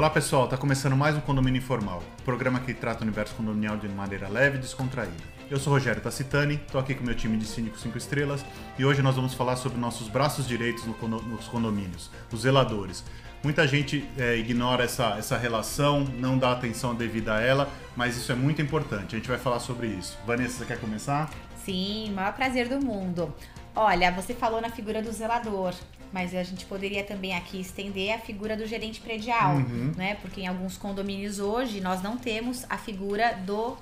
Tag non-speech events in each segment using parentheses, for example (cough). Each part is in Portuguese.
Olá pessoal, está começando mais um Condomínio Informal, programa que trata o universo condominial de maneira leve e descontraída. Eu sou Rogério Tacitani, estou aqui com meu time de Síndico 5 Estrelas e hoje nós vamos falar sobre nossos braços direitos nos condomínios, os zeladores. Muita gente é, ignora essa, essa relação, não dá atenção devida a ela, mas isso é muito importante. A gente vai falar sobre isso. Vanessa, você quer começar? Sim, maior prazer do mundo. Olha, você falou na figura do zelador mas a gente poderia também aqui estender a figura do gerente predial, uhum. né? Porque em alguns condomínios hoje nós não temos a figura do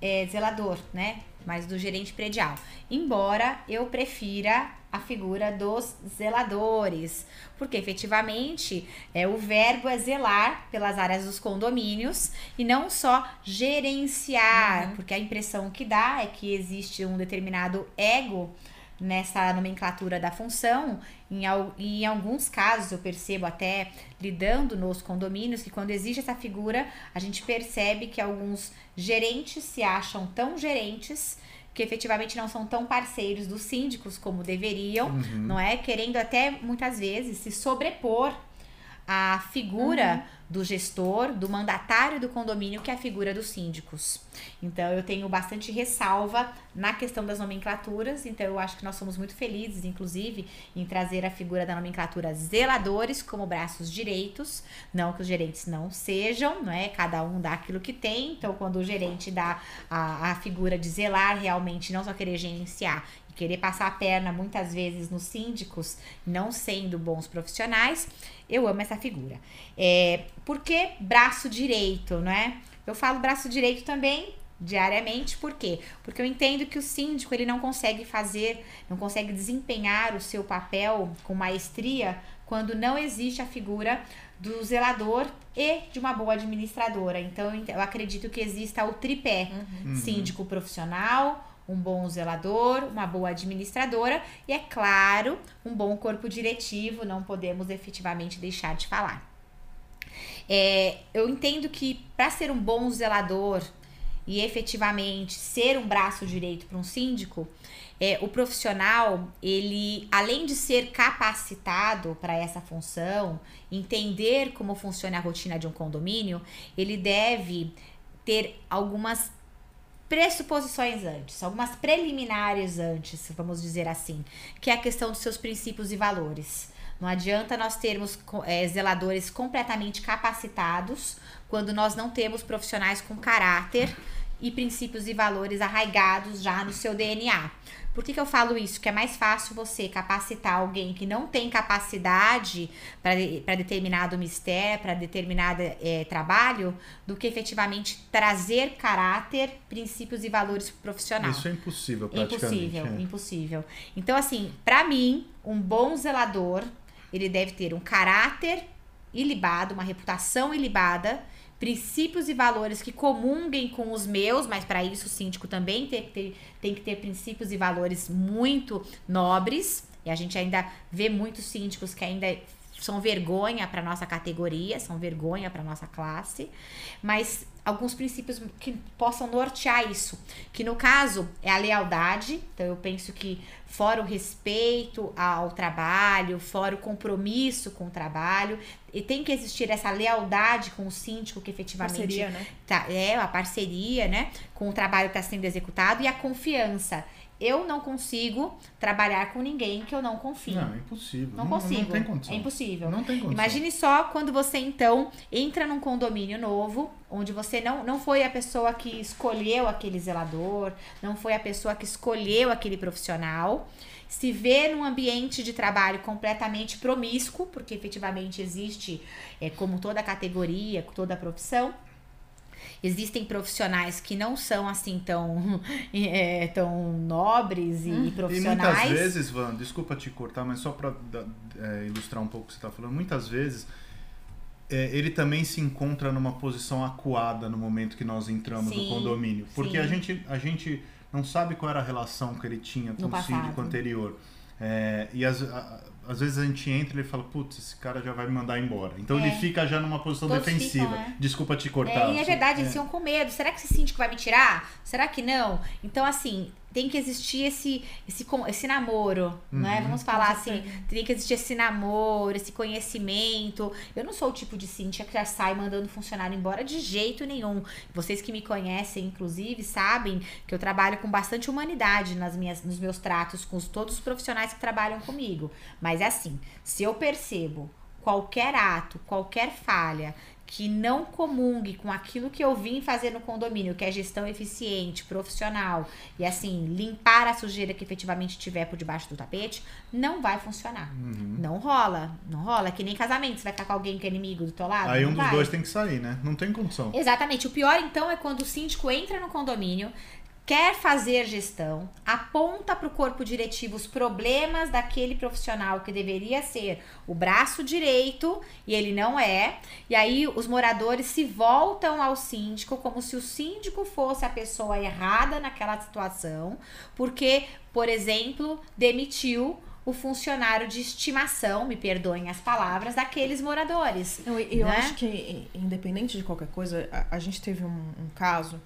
é, zelador, né? Mas do gerente predial. Embora eu prefira a figura dos zeladores, porque efetivamente é o verbo é zelar pelas áreas dos condomínios e não só gerenciar, uhum. porque a impressão que dá é que existe um determinado ego nessa nomenclatura da função. Em, em alguns casos, eu percebo até lidando nos condomínios que quando existe essa figura, a gente percebe que alguns gerentes se acham tão gerentes que efetivamente não são tão parceiros dos síndicos como deveriam, uhum. não é? Querendo até muitas vezes se sobrepor à figura uhum do gestor, do mandatário do condomínio, que é a figura dos síndicos. Então eu tenho bastante ressalva na questão das nomenclaturas, então eu acho que nós somos muito felizes, inclusive, em trazer a figura da nomenclatura zeladores como braços direitos, não que os gerentes não sejam, não é? Cada um dá aquilo que tem, então quando o gerente dá a, a figura de zelar, realmente não só querer gerenciar querer passar a perna muitas vezes nos síndicos, não sendo bons profissionais, eu amo essa figura. É, por que braço direito, né? Eu falo braço direito também diariamente, por quê? Porque eu entendo que o síndico ele não consegue fazer, não consegue desempenhar o seu papel com maestria quando não existe a figura do zelador e de uma boa administradora. Então eu acredito que exista o tripé: uhum. síndico profissional, um bom zelador, uma boa administradora e, é claro, um bom corpo diretivo, não podemos efetivamente deixar de falar. É, eu entendo que para ser um bom zelador e efetivamente ser um braço direito para um síndico, é, o profissional, ele, além de ser capacitado para essa função, entender como funciona a rotina de um condomínio, ele deve ter algumas pressuposições antes, algumas preliminares antes, vamos dizer assim, que é a questão dos seus princípios e valores. Não adianta nós termos é, zeladores completamente capacitados quando nós não temos profissionais com caráter e princípios e valores arraigados já no seu DNA. Por que, que eu falo isso? Que é mais fácil você capacitar alguém que não tem capacidade para determinado mistério, para determinado é, trabalho, do que efetivamente trazer caráter, princípios e valores profissional. Isso é impossível, praticamente. Impossível, é. impossível. Então, assim, para mim, um bom zelador, ele deve ter um caráter ilibado, uma reputação ilibada, princípios e valores que comunguem com os meus, mas para isso o síndico também tem que, ter, tem que ter princípios e valores muito nobres. E a gente ainda vê muitos síndicos que ainda são vergonha para nossa categoria, são vergonha para nossa classe, mas alguns princípios que possam nortear isso, que no caso é a lealdade. Então eu penso que fora o respeito ao trabalho, fora o compromisso com o trabalho, e tem que existir essa lealdade com o síndico que efetivamente parceria, né? tá, é a parceria, né, com o trabalho que está sendo executado e a confiança eu não consigo trabalhar com ninguém que eu não confio. Não, é impossível. Não, não consigo. Não tem condição. É impossível. Não tem condição. Imagine só quando você então entra num condomínio novo, onde você não, não foi a pessoa que escolheu aquele zelador, não foi a pessoa que escolheu aquele profissional, se vê num ambiente de trabalho completamente promíscuo, porque efetivamente existe, é, como toda categoria, toda profissão, Existem profissionais que não são assim tão, (laughs) é, tão nobres e hum. profissionais. E muitas vezes, Van, desculpa te cortar, mas só para é, ilustrar um pouco o que você está falando, muitas vezes é, ele também se encontra numa posição acuada no momento que nós entramos sim, no condomínio. Porque a gente, a gente não sabe qual era a relação que ele tinha com no o síndico anterior. É, e as, a, às vezes a gente entra e ele fala, putz, esse cara já vai me mandar embora. Então É. ele fica já numa posição Todos defensiva. ficam, é. Desculpa te cortar. É, e é verdade, eles É. ficam com medo. Será que esse síndico vai me tirar? Será que não? Então, assim, tem que existir esse, esse, esse namoro, né? Uhum. Vamos falar assim, tem que existir esse namoro, esse conhecimento. Eu não sou o tipo de síndica que já sai mandando funcionário embora de jeito nenhum. Vocês que me conhecem, inclusive, sabem que eu trabalho com bastante humanidade nas minhas, nos meus tratos com os- todos os profissionais que trabalham comigo. Mas é assim, se eu percebo qualquer ato, qualquer falha que não comungue com aquilo que eu vim fazer no condomínio, que é gestão eficiente, profissional, e assim, limpar a sujeira que efetivamente tiver por debaixo do tapete, não vai funcionar. Uhum. Não rola, não rola. É que nem casamento, você vai ficar com alguém que é inimigo do teu lado? Aí Não um dos vai. dois tem que sair, né? Não tem condição. Exatamente. O pior, então, é quando o síndico entra no condomínio, quer fazer gestão, aponta para o corpo diretivo os problemas daquele profissional que deveria ser o braço direito e ele não é. E aí os moradores se voltam ao síndico como se o síndico fosse a pessoa errada naquela situação, porque, por exemplo, demitiu o funcionário de estimação, me perdoem as palavras, daqueles moradores. Não, e- e eu né? acho que, independente de qualquer coisa, a, a gente teve um, um caso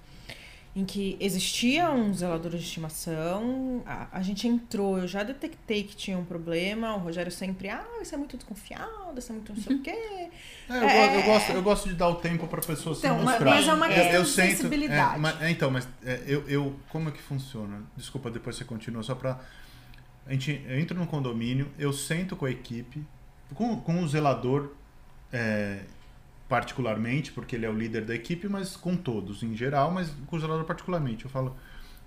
em que existia um zelador de estimação, a, a gente entrou, eu já detectei que tinha um problema, o Rogério sempre, ah, isso é muito desconfiado, isso é muito não sei o quê. É, eu, É, go- eu gosto, eu gosto de dar o tempo pra pessoa se Então, mas- mostrar. mas é uma Eu- questão eu de sinto- sensibilidade. é, mas- é, então, mas é, eu, eu. Como é que funciona? Desculpa, depois você continua, só pra. A gente, eu entro no condomínio, eu sento com a equipe, com, com o zelador, é, particularmente, porque ele é o líder da equipe, mas com todos em geral, mas com o zelador particularmente. Eu falo,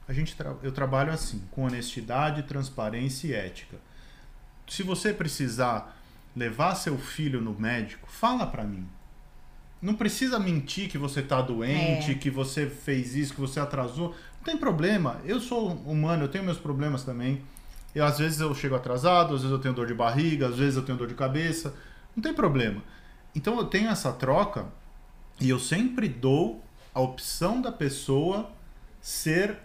a gente tra- eu trabalho assim, com honestidade, transparência e ética. Se você precisar levar seu filho no médico, fala pra mim. Não precisa mentir que você tá doente, É. que você fez isso, que você atrasou. Não tem problema. Eu sou humano, eu tenho meus problemas também. Eu, às vezes eu chego atrasado, às vezes eu tenho dor de barriga, às vezes eu tenho dor de cabeça. Não tem problema. Então eu tenho essa troca e eu sempre dou a opção da pessoa ser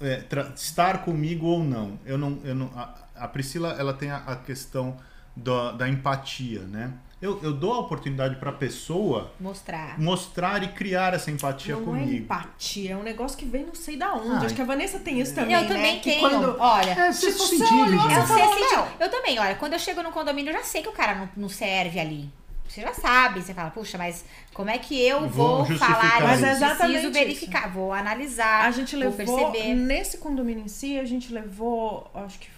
é, estar comigo ou não. Eu não, eu não a, a Priscila ela tem a, a questão da, da empatia, né? Eu, eu dou a oportunidade para a pessoa Mostrar. mostrar e criar essa empatia não é comigo. empatia, é um negócio que vem não sei da onde. Ai. Acho que a Vanessa tem isso também, eu né? também que tenho. quando Olha, É, você Tipo, se sentir, olhou, gente. Eu, falou, eu também, olha, quando eu chego no condomínio, eu já sei que o cara não, não serve ali. Você já sabe, você fala, puxa, mas como é que eu Vou vou, falar Mas isso? é exatamente Preciso verificar, vou analisar, A gente vou levou, perceber. nesse condomínio em si, a gente levou, acho que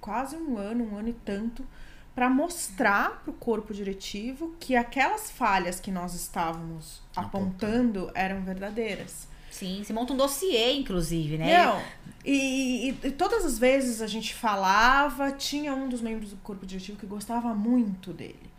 quase um ano, um ano e tanto, para mostrar pro corpo diretivo que aquelas falhas que nós estávamos apontando eram verdadeiras. Sim, você monta um dossiê, inclusive, né? Não, e, e- e todas as vezes a gente falava, tinha um dos membros do corpo diretivo que gostava muito dele.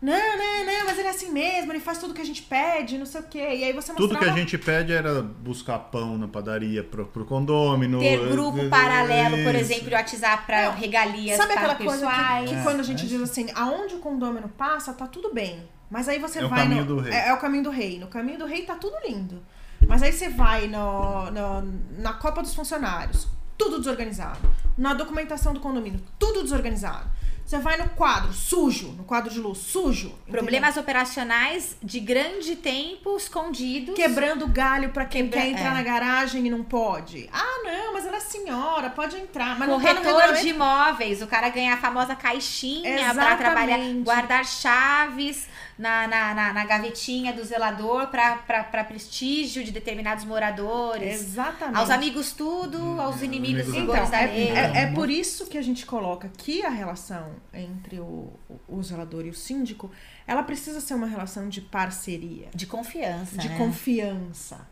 Não, não, não, mas ele é assim mesmo, ele faz tudo que a gente pede, não sei o quê. E aí você mostrava... Tudo que a gente pede era buscar pão na padaria pro, pro condômino. Ter grupo paralelo, por exemplo, de WhatsApp para Não, regalias Sabe aquela coisa que, que É, quando a gente é diz assim, aonde o condômino passa, tá tudo bem. Mas aí você É o vai caminho no. do rei. É, é o caminho do rei. No caminho do rei tá tudo lindo. Mas aí você vai no, no- na Copa dos Funcionários, tudo desorganizado. Na documentação do condomínio, tudo desorganizado. Você vai no quadro, sujo, no quadro de luz, sujo. entendeu? Problemas operacionais de grande tempo escondidos. Quebrando galho pra quem Quebra- quer entrar é. na garagem e não pode. Ah, não, mas ela é senhora, pode entrar. Mas não tá Corretor de imóveis, o cara ganha a famosa caixinha para trabalhar, guardar chaves na, na, na, na gavetinha do zelador para prestígio de determinados moradores. Exatamente. Aos amigos tudo, aos inimigos amigos Então, da é, lei. é- é por isso que a gente coloca que a relação entre o, o zelador e o síndico, ela precisa ser uma relação de parceria, De confiança, de né? confiança,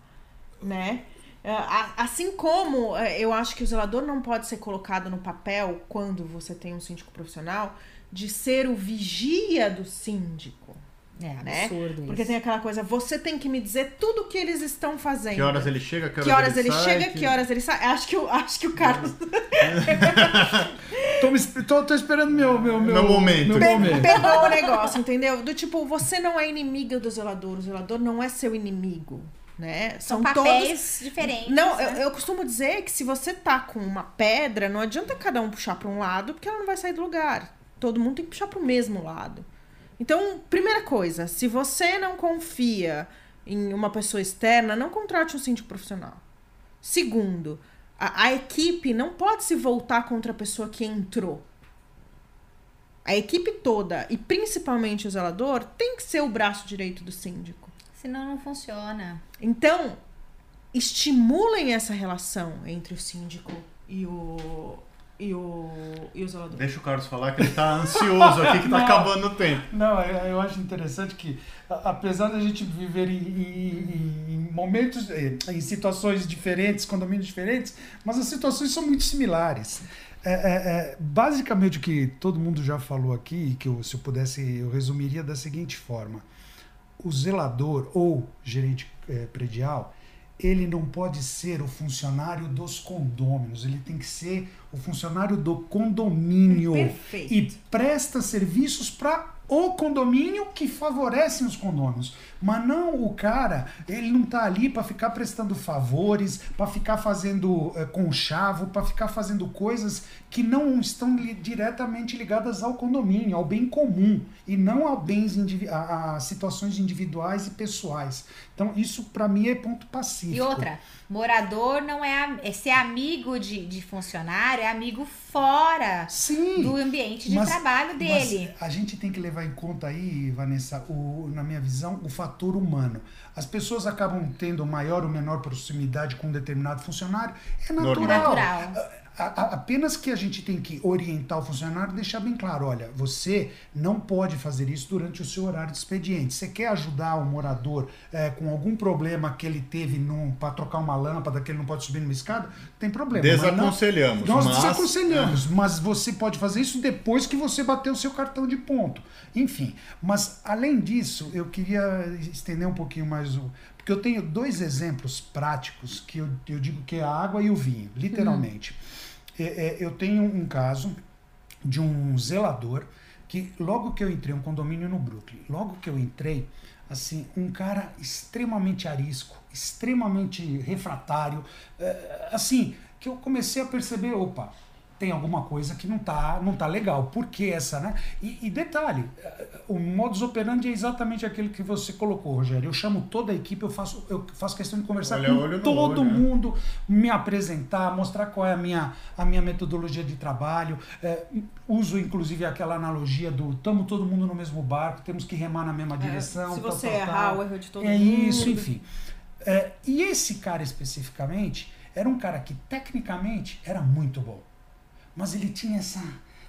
né? É, Assim como é, eu acho que o zelador não pode ser colocado no papel, quando você tem um síndico profissional, de ser o vigia do síndico. É né? absurdo Porque isso. tem aquela coisa, você tem que me dizer tudo o que eles estão fazendo. Que horas ele chega, que horas, Que horas ele, sai, chega, que... horas ele sai. Acho que, o- acho que o Carlos (laughs) (laughs) Tô, me tô, tô esperando meu, meu, meu, Meu momento. Meu momento. Pegou o negócio, entendeu? Do tipo, você não é inimiga do zelador, o zelador não é seu inimigo, né? São São, todos. papéis diferentes. Não, né? eu, eu costumo dizer que se você tá com uma pedra, não adianta cada um puxar pra um lado, porque ela não vai sair do lugar. todo mundo tem que puxar para o mesmo lado. Então, primeira coisa, se você não confia em uma pessoa externa, não contrate um síndico profissional. Segundo, a, a equipe não pode se voltar contra a pessoa que entrou. A equipe toda, e principalmente o zelador, tem que ser o braço direito do síndico. Senão não funciona. Então, estimulem essa relação entre o síndico e o, e o, e o zelador. Deixa o Carlos falar que ele tá ansioso aqui, que tá (laughs) Não. acabando o tempo. Não, eu eu acho interessante que, apesar da gente viver em, em- em momentos, eh, em situações diferentes, condomínios diferentes, mas as situações são muito similares. É, é, é, basicamente o que todo mundo já falou aqui, e que eu, se eu pudesse, eu resumiria da seguinte forma: o zelador ou gerente eh, predial, ele não pode ser o funcionário dos condôminos, ele tem que ser o funcionário do condomínio Perfeito. e presta serviços para o condomínio que favorecem os condôminos. Mas não o cara, ele não tá ali para ficar prestando favores, para ficar fazendo eh, conchavo, para ficar fazendo coisas que não estão li- diretamente ligadas ao condomínio, ao bem comum e não a bens a, a situações individuais e pessoais. Então isso para mim é ponto pacífico. E outra, morador não é, é ser amigo de, de funcionário, é amigo fora Sim. do ambiente de Mas- trabalho dele. Mas a gente tem que levar em conta aí, Vanessa, o, na minha visão, o fator humano. As pessoas acabam tendo maior ou menor proximidade com um determinado funcionário. É natural. Normal. Natural. A- apenas que a gente tem que orientar o funcionário e deixar bem claro: olha, você não pode fazer isso durante o seu horário de expediente. Você quer ajudar o morador eh, com algum problema que ele teve para trocar uma lâmpada, que ele não pode subir numa escada? Tem problema. mas não- Desaconselhamos. nós mas... desaconselhamos, mas você pode fazer isso depois que você bater o seu cartão de ponto. Enfim, mas além disso, eu queria estender um pouquinho mais o. Porque eu tenho dois exemplos práticos que eu, eu digo que é a água e o vinho, literalmente. É, é, eu tenho um caso de um zelador que logo que eu entrei, um condomínio no Brooklyn, logo que eu entrei, assim, um cara extremamente arisco, extremamente refratário, é, assim, que eu comecei a perceber, opa, tem alguma coisa que não tá, não tá legal. Por que essa, né? E, e detalhe, eh, o modus operandi é exatamente aquele que você colocou, Rogério. Eu chamo toda a equipe, eu faço, eu faço questão de conversar Olha, com todo olho, né? mundo, me apresentar, mostrar qual é a minha, a minha metodologia de trabalho. Eh, uso, inclusive, aquela analogia do estamos todo mundo no mesmo barco, temos que remar na mesma direção. É, se tal, você tal, errar, tal. o erro de todo É mundo. isso, enfim. É, e esse cara especificamente era um cara que tecnicamente era muito bom. Mas ele tinha essa,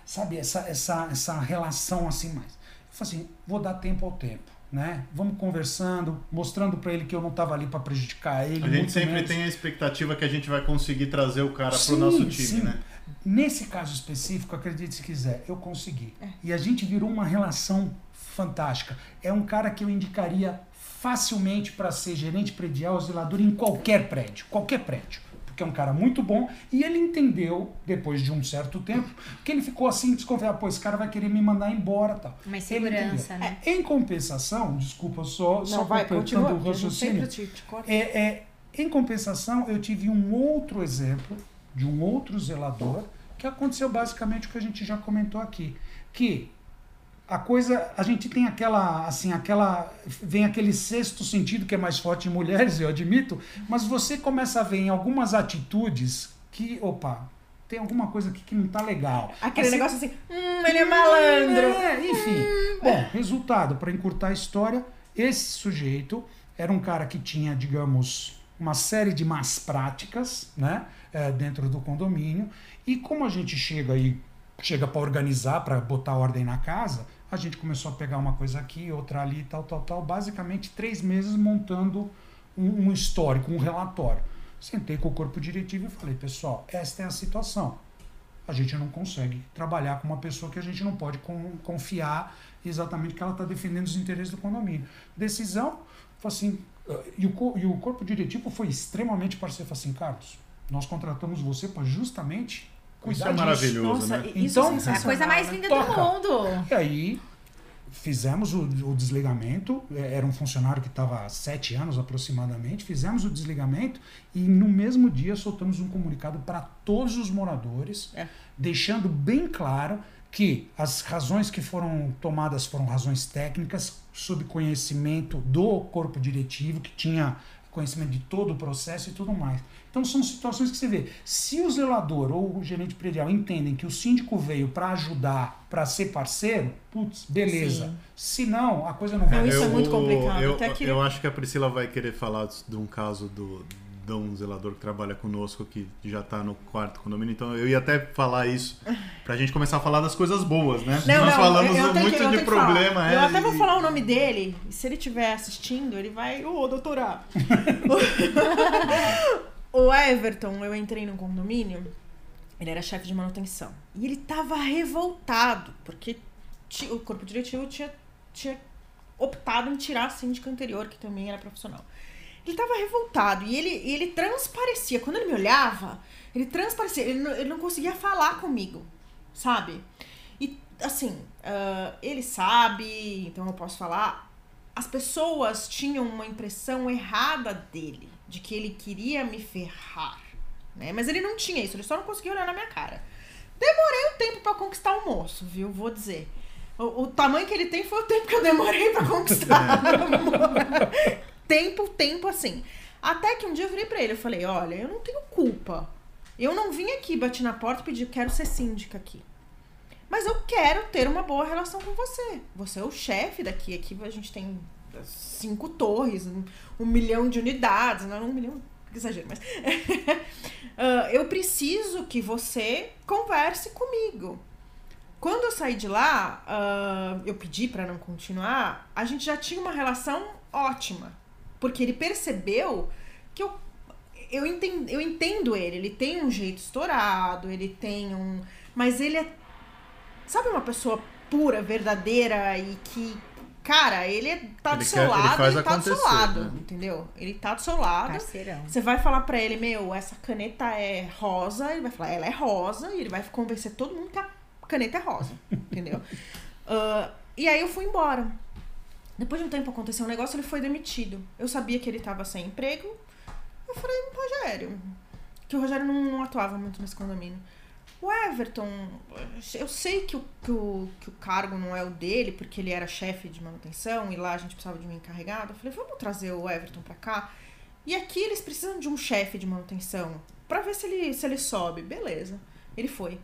sabe, essa, essa, essa relação assim mais. Eu falei assim, vou dar tempo ao tempo, né? Vamos conversando, mostrando para ele que eu não estava ali para prejudicar ele. A gente muito sempre menos. tem a expectativa que a gente vai conseguir trazer o cara pro Sim, nosso time, sim. né? Nesse caso específico, acredite se quiser, eu consegui. É. E a gente virou uma relação fantástica. É um cara que eu indicaria facilmente para ser gerente predial zelador em qualquer prédio, qualquer prédio. Porque é um cara muito bom e ele entendeu, depois de um certo tempo, que ele ficou assim desconfiado, pô, esse cara vai querer me mandar embora tal. Mas Ele segurança, entendeu. né? É, em compensação, desculpa, só, só Não, vai, completando continua. o raciocínio. te, te. É, é, em compensação, eu tive um outro exemplo de um outro zelador que aconteceu basicamente o que a gente já comentou aqui, que a coisa, a gente tem aquela, assim, aquela, vem aquele sexto sentido que é mais forte em mulheres, (laughs) eu admito, mas você começa a ver em algumas atitudes que, opa, tem alguma coisa aqui que não tá legal. Aquele Assim, negócio assim, hum, ele é malandro. é, enfim. Bom, resultado, para encurtar a história, esse sujeito era um cara que tinha, digamos, uma série de más práticas, né, é, dentro do condomínio. E como a gente chega aí, chega para organizar, para botar ordem na casa, a gente começou a pegar uma coisa aqui, outra ali, tal, tal, tal. Basicamente três meses montando um, um histórico, um relatório. Sentei com o corpo diretivo e falei, pessoal, esta é a situação a gente não consegue trabalhar com uma pessoa que a gente não pode con- confiar exatamente que ela está defendendo os interesses do condomínio. Decisão, foi assim, eh, e o, e o corpo diretivo foi extremamente parceiro, falou assim, Carlos, nós contratamos você para justamente Isso é disso. maravilhoso, Nossa, né? isso Então, é É a coisa mais linda Toca. do mundo. E aí fizemos o, o desligamento, eh, era um funcionário que estava há sete anos aproximadamente, fizemos o desligamento e no mesmo dia soltamos um comunicado para todos os moradores, É. deixando bem claro que as razões que foram tomadas foram razões técnicas, sob conhecimento do corpo diretivo, que tinha conhecimento de todo o processo e tudo mais. Então são situações que você vê. Se o zelador ou o gerente predial entendem que o síndico veio para ajudar, para ser parceiro, putz, beleza. Sim. Se não, a coisa não vai. Não, isso é muito complicado. Eu, Até que... eu acho que a Priscila vai querer falar de um caso do, de um zelador que trabalha conosco, que já está no quarto condomínio. Então eu ia até falar isso para a gente começar a falar das coisas boas, né? Não, Nós não, falamos eu, eu muito que, de problema. É, eu até vou e- falar o nome dele. e Se ele estiver assistindo, ele vai. Ô, doutora! (laughs) o Everton, eu entrei no condomínio. Ele era chefe de manutenção. E ele tava revoltado, porque o corpo diretivo tinha, tinha optado em tirar a síndica anterior, que também era profissional. Ele tava revoltado e ele, ele transparecia. Quando ele me olhava, ele transparecia. Ele não, ele não conseguia falar comigo, sabe? E, assim, ah, ele sabe, então eu posso falar. As pessoas tinham uma impressão errada dele, de que ele queria me ferrar. Né? Mas ele não tinha isso, ele só não conseguia olhar na minha cara. Demorei um tempo pra conquistar o moço, viu? Vou dizer. O, o tamanho que ele tem foi o tempo que eu demorei pra conquistar. (laughs) tempo, tempo assim. Até que um dia eu virei pra ele, eu falei, olha, eu não tenho culpa. Eu não vim aqui, bati na porta e pedi, quero ser síndica aqui. Mas eu quero ter uma boa relação com você. Você é o chefe daqui. Aqui a gente tem cinco torres, um, um milhão de unidades. Não, um milhão, exagero, mas. (laughs) Ah, eu preciso que você converse comigo. Quando eu saí de lá, ah, eu pedi pra não continuar, a gente já tinha uma relação ótima. Porque ele percebeu que eu, eu, entendo, eu entendo ele. Ele tem um jeito estourado, ele tem um. Mas ele é. Sabe uma pessoa pura, verdadeira e que. Cara, ele é- tá do Ele seu quer- ele lado, faz ele tá do seu lado, né? entendeu? Ele tá do seu lado. Parceirão. Você vai falar pra ele, meu, essa caneta é rosa, ele vai falar, ela é rosa, e ele vai convencer todo mundo que a caneta é rosa, (laughs) entendeu? Ah, e aí eu fui embora. Depois de um tempo aconteceu um negócio, ele foi demitido. Eu sabia que ele tava sem emprego. Eu falei, Rogério, que o Rogério não, não atuava muito nesse condomínio. O Everton, eu sei que o, que, o, que o cargo não é o dele, porque ele era chefe de manutenção e lá a gente precisava de um encarregado. Eu falei, vamos trazer o Everton pra cá. E aqui eles precisam de um chefe de manutenção pra ver se ele, se ele sobe. Beleza. Ele foi.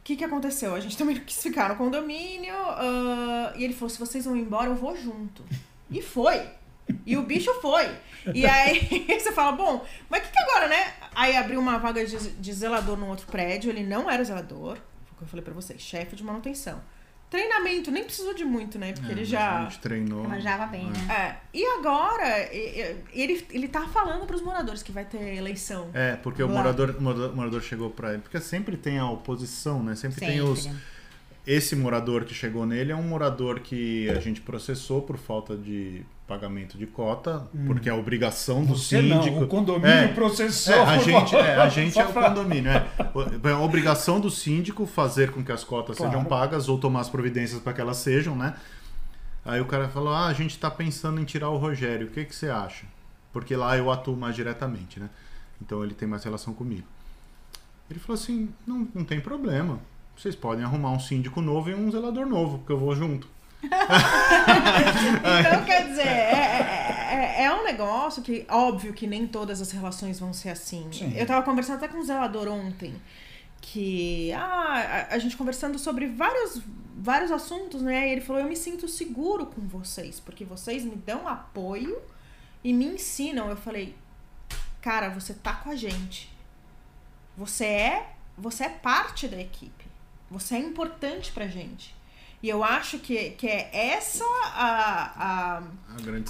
O que, que aconteceu? A gente também quis ficar no condomínio. ah, e ele falou: se vocês vão embora, eu vou junto. E foi. E o bicho foi. E aí (laughs) você fala, bom, mas o que, que agora, né? Aí abriu uma vaga de, de zelador no outro prédio, ele não era zelador, foi o que eu falei pra vocês, chefe de manutenção. Treinamento, nem precisou de muito, né? Porque É, ele já. A gente treinou. Manjava bem, né? É, e agora, ele, ele tá falando pros moradores que vai ter eleição. É, porque o Lá. morador, o morador, o morador chegou pra ele. Porque sempre tem a oposição, né? Sempre, tem os. Esse morador que chegou nele é um morador que a gente processou por falta de pagamento de cota, porque é a obrigação do Você síndico. não, o condomínio É, processou. É, a gente, é, a gente é o (laughs) condomínio. É. É a obrigação do síndico fazer com que as cotas Claro. sejam pagas ou tomar as providências para que elas sejam, né? Aí o cara falou: Ah, a gente tá pensando em tirar o Rogério, o que, que você acha? Porque lá eu atuo mais diretamente, né? Então ele tem mais relação comigo. Ele falou assim: Não, não tem problema. Vocês podem arrumar um síndico novo e um zelador novo, porque eu vou junto. (laughs) Então, quer dizer, é, é- é um negócio que, óbvio que nem todas as relações vão ser assim. Sim. Eu tava conversando até com um zelador ontem, que, ah, a, a gente conversando sobre vários, vários assuntos, né? E ele falou: Eu me sinto seguro com vocês, porque vocês me dão apoio e me ensinam. Eu falei: Cara, você tá com a gente. Você é, você é parte da equipe. Você é importante pra gente. E eu acho que, que é essa a, a,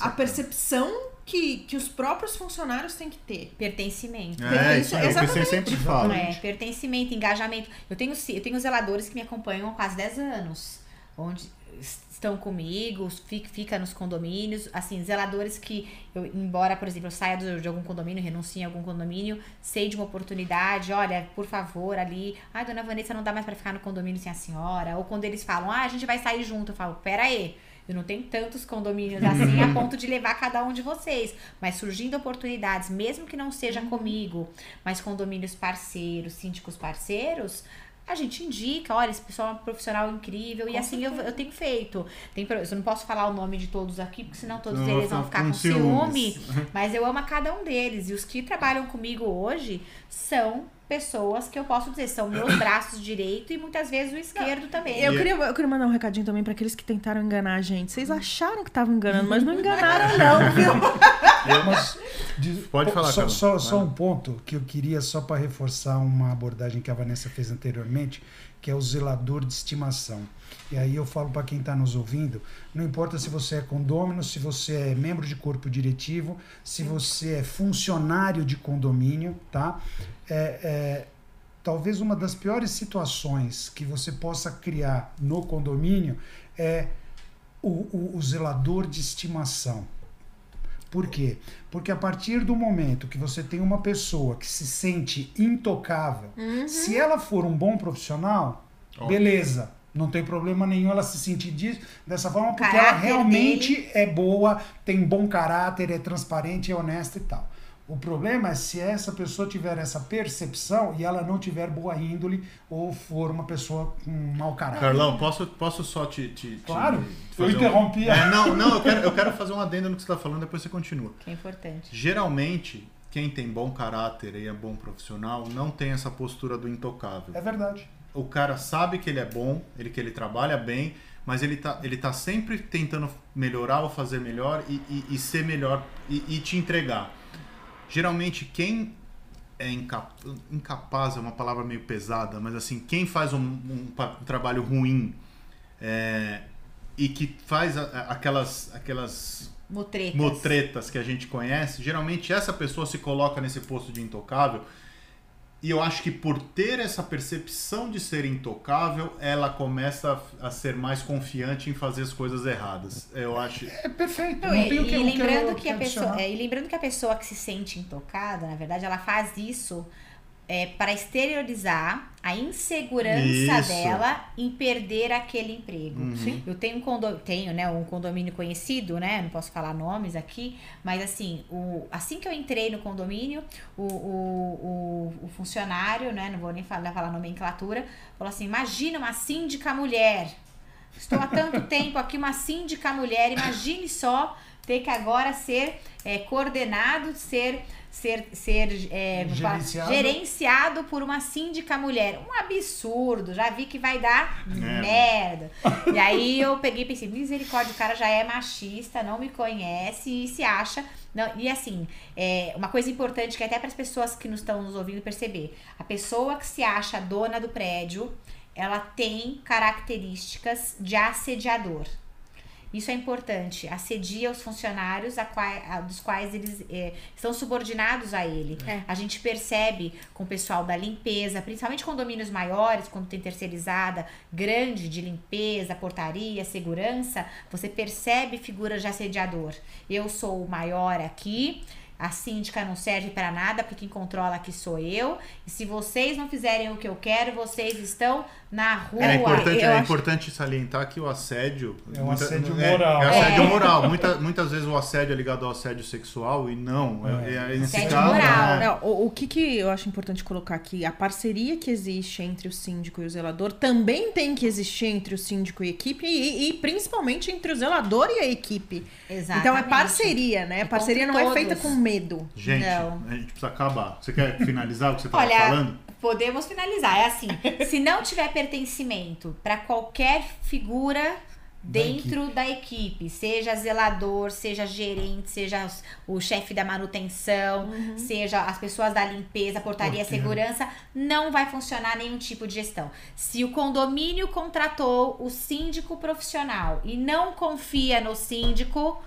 A a percepção que, que os próprios funcionários têm que ter. Pertencimento. É, isso é o que você Exatamente. sempre fala. É, pertencimento, engajamento. Eu tenho, eu tenho zeladores que me acompanham há quase 10 anos, onde estão comigo, fica, nos condomínios, assim, zeladores que, eu, embora, por exemplo, eu saia de algum condomínio, renuncie a algum condomínio, sei de uma oportunidade, olha, por favor, ali, ai, dona Vanessa, não dá mais pra ficar no condomínio sem a senhora, ou quando eles falam, ah, a gente vai sair junto, eu falo, pera aí, eu não tenho tantos condomínios assim a (laughs) ponto de levar cada um de vocês. Mas surgindo oportunidades, mesmo que não seja comigo, mas condomínios parceiros, síndicos parceiros, a gente indica, olha, esse pessoal é um profissional incrível, Com e assim eu, eu tenho feito. Tem, eu não posso falar o nome de todos aqui, porque senão todos Não, eles vão fica ficar com ciúme. ciúmes. Mas eu amo a cada um deles. E os que trabalham comigo hoje são pessoas que eu posso dizer, são meus (coughs) braços direito e muitas vezes o esquerdo também. Eu E- queria, eu queria mandar um recadinho também pra aqueles que tentaram enganar a gente. Vocês acharam que estavam enganando, mas não (laughs) enganaram, não, viu? (laughs) (laughs) Mas, de- Pode falar, só, só, só um ponto que eu queria, só para reforçar uma abordagem que a Vanessa fez anteriormente, que é o zelador de estimação. E aí eu falo para quem está nos ouvindo, não importa se você é condômino, se você é membro de corpo diretivo, se você é funcionário de condomínio, tá? É, é, talvez uma das piores situações que você possa criar no condomínio é o, o- o zelador de estimação. Por quê? Porque a partir do momento que você tem uma pessoa que se sente intocável, se ela for um bom profissional, Ó. beleza. Não tem problema nenhum ela se sentir disso, dessa forma, porque caráter ela realmente é boa, tem bom caráter, é transparente, é honesta e tal. O problema é se essa pessoa tiver essa percepção e ela não tiver boa índole ou for uma pessoa com mau caráter. Carlão, posso, posso só te. te- te Claro, eu fazer um- interrompi a- É, não, não, eu quero, eu quero fazer um adendo no que você está falando, depois você continua. Que é importante. Geralmente, quem tem bom caráter e é bom profissional não tem essa postura do intocável. É verdade. O cara sabe que ele é bom, ele que ele trabalha bem, mas ele tá, ele tá sempre tentando melhorar ou fazer melhor e, e- e ser melhor e, e te entregar. Geralmente, quem é inca- incapaz é uma palavra meio pesada, mas assim, quem faz um, um um trabalho ruim é, e que faz a- a- aquelas, aquelas Mutretas. motretas que a gente conhece, geralmente essa pessoa se coloca nesse posto de intocável. E eu acho que por ter essa percepção de ser intocável, ela começa a, a ser mais confiante em fazer as coisas erradas. Eu acho. É perfeito. Não, Não, e, tem o que e lembrando quero que a pessoa, é, e lembrando que a pessoa que se sente intocada, na verdade, ela faz isso é, para exteriorizar a insegurança Isso. dela em perder aquele emprego. Uhum. Eu tenho um condomínio, tenho, né, um condomínio conhecido, né? Não posso falar nomes aqui, mas assim, o, assim que eu entrei no condomínio, o, o, o, o funcionário, né? Não vou nem falar, falar nomenclatura, falou assim: imagina uma síndica mulher. Estou há tanto (laughs) tempo aqui, uma síndica mulher. Imagine só ter que agora ser é, coordenado, ser, ser, ser é? Gerenciado. gerenciado por uma síndica mulher. Um absurdo. Já vi que vai dar É. merda. E aí eu peguei e pensei, misericórdia, o cara já é machista, não me conhece e se acha. Não, e assim, é, uma coisa importante que até para as pessoas que nos estão nos ouvindo perceber: a pessoa que se acha dona do prédio, ela tem características de assediador. Isso é importante. Assedia os funcionários a quai- a- dos quais eles é, estão subordinados a ele. É. A gente percebe com o pessoal da limpeza, principalmente condomínios maiores, quando tem terceirizada grande de limpeza, portaria, segurança, você percebe figuras de assediador. Eu sou o maior aqui. A síndica não serve para nada, porque quem controla aqui sou eu. E se vocês não fizerem o que eu quero, vocês estão na rua. É importante, é acho- importante salientar que o assédio. É um assédio é- moral. É, assédio É. moral. Muita, muitas vezes o assédio é ligado ao assédio sexual e não. É, é- nesse Assédio caso, moral. é- Não, o, o que, que eu acho importante colocar aqui, a parceria que existe entre o síndico e o zelador também tem que existir entre o síndico e a equipe e, e principalmente entre o zelador e a equipe. Exatamente. Então é parceria, né? É parceria não contra é feita todos. com medo. Gente, Não. a gente precisa acabar. Você quer finalizar o que você estava Olha, falando? Podemos finalizar. É assim, se não tiver pertencimento para qualquer figura dentro da equipe. seja zelador, seja gerente, seja o chefe da manutenção, seja as pessoas da limpeza, portaria, Porteiro. segurança, não vai funcionar nenhum tipo de gestão. Se o condomínio contratou o síndico profissional e não confia no síndico,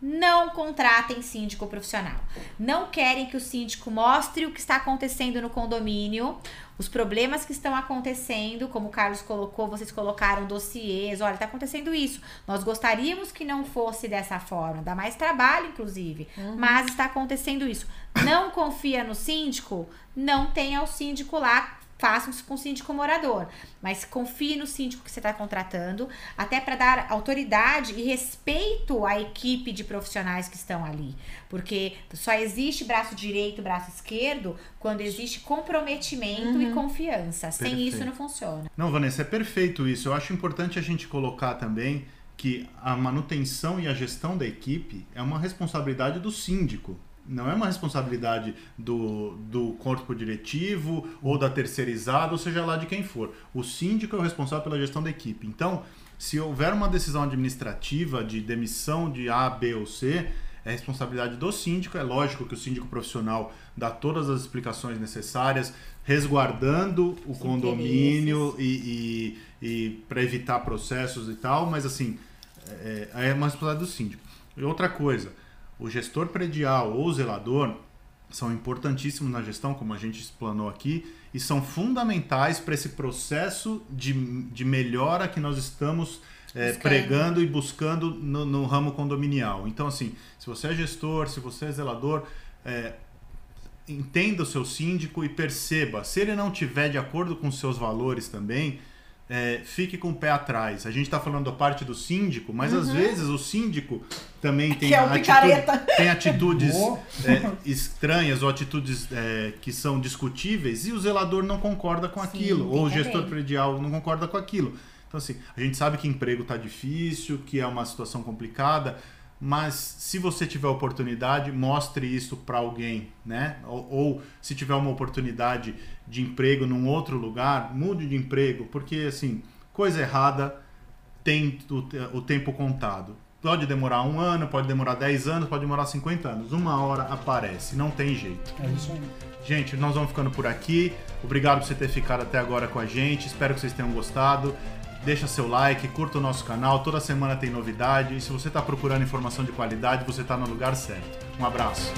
não contratem síndico profissional. Não querem que o síndico mostre o que está acontecendo no condomínio, os problemas que estão acontecendo, como o Carlos colocou, vocês colocaram dossiês, olha, está acontecendo isso. Nós gostaríamos que não fosse dessa forma, dá mais trabalho, inclusive, mas está acontecendo isso. Não confia no síndico, não tenha o síndico lá façam isso com o síndico morador, mas confie no síndico que você está contratando, até para dar autoridade e respeito à equipe de profissionais que estão ali, porque só existe braço direito, braço esquerdo quando existe comprometimento uhum. e confiança. Sem perfeito. isso não funciona. Não, Vanessa, é perfeito isso. Eu acho importante a gente colocar também que a manutenção e a gestão da equipe é uma responsabilidade do síndico não é uma responsabilidade do, do corpo diretivo ou da terceirizada, ou seja lá de quem for. O síndico é o responsável pela gestão da equipe. Então, se houver uma decisão administrativa de demissão de A, B ou C, é responsabilidade do síndico. É lógico que o síndico profissional dá todas as explicações necessárias, resguardando o Os condomínio e, e, e para evitar processos e tal, mas assim, é, é uma responsabilidade do síndico. E outra coisa, o gestor predial ou o zelador são importantíssimos na gestão, como a gente explanou aqui, e são fundamentais para esse processo de, de melhora que nós estamos é, pregando e buscando no, no, ramo condominial. Então, assim, se você é gestor, se você é zelador, é, entenda o seu síndico e perceba, se ele não tiver de acordo com seus valores também, é, fique com o pé atrás. A gente está falando da parte do síndico, mas uhum. às vezes o síndico também tem, é atitude, tem atitudes é, estranhas ou atitudes é, que são discutíveis e o zelador não concorda com Sim, aquilo, ou o gestor predial não concorda com aquilo. Então, assim, a gente sabe que emprego está difícil, que é uma situação complicada, mas se você tiver oportunidade, mostre isso para alguém, né? Ou, ou, se tiver uma oportunidade de emprego num outro lugar, mude de emprego, porque assim, coisa errada tem o, o tempo contado. Pode demorar um ano, pode demorar 10 anos, pode demorar 50 anos. Uma hora aparece, não tem jeito. É isso aí. Gente, nós vamos ficando por aqui. Obrigado por você ter ficado até agora com a gente. Espero que vocês tenham gostado deixa seu like, curta o nosso canal, toda semana tem novidade. E se você está procurando informação de qualidade, você está no lugar certo. Um abraço.